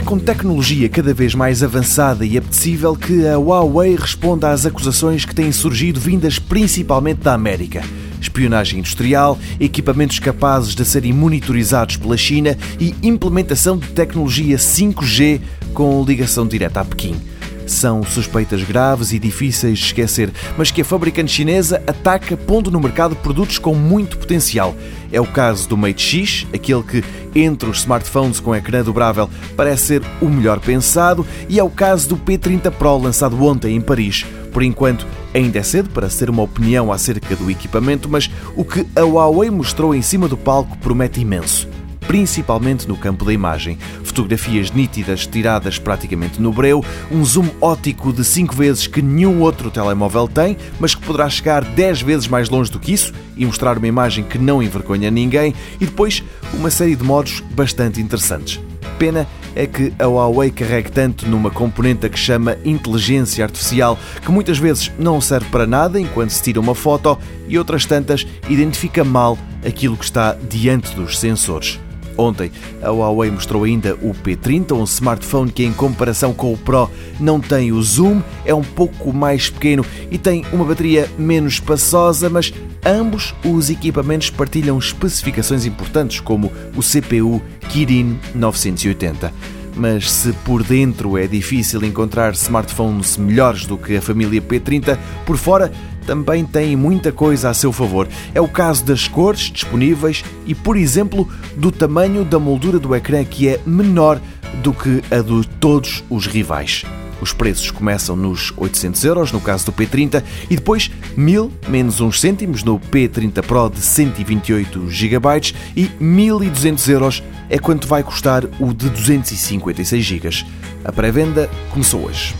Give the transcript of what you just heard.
com tecnologia cada vez mais avançada e apetecível que a Huawei responda às acusações que têm surgido vindas principalmente da América. Espionagem industrial, equipamentos capazes de serem monitorizados pela China e implementação de tecnologia 5G com ligação direta a Pequim. São suspeitas graves e difíceis de esquecer, mas que a fabricante chinesa ataca pondo no mercado produtos com muito potencial. É o caso do Mate X, aquele que, entre os smartphones com ecrã dobrável, parece ser o melhor pensado, e é o caso do P30 Pro, lançado ontem em Paris. Por enquanto, ainda é cedo para ser uma opinião acerca do equipamento, mas o que a Huawei mostrou em cima do palco promete imenso principalmente no campo da imagem. Fotografias nítidas tiradas praticamente no breu, um zoom ótico de 5 vezes que nenhum outro telemóvel tem, mas que poderá chegar 10 vezes mais longe do que isso e mostrar uma imagem que não envergonha ninguém, e depois uma série de modos bastante interessantes. Pena é que a Huawei carregue tanto numa componente que chama inteligência artificial, que muitas vezes não serve para nada enquanto se tira uma foto e outras tantas identifica mal aquilo que está diante dos sensores. Ontem, a Huawei mostrou ainda o P30, um smartphone que, em comparação com o Pro, não tem o zoom, é um pouco mais pequeno e tem uma bateria menos espaçosa, mas ambos os equipamentos partilham especificações importantes, como o CPU Kirin 980 mas se por dentro é difícil encontrar smartphones melhores do que a família P30, por fora também tem muita coisa a seu favor. É o caso das cores disponíveis e, por exemplo, do tamanho da moldura do ecrã que é menor do que a de todos os rivais. Os preços começam nos 800 euros, no caso do P30, e depois 1000 menos uns cêntimos no P30 Pro de 128 GB e 1200 euros é quanto vai custar o de 256 GB. A pré-venda começou hoje.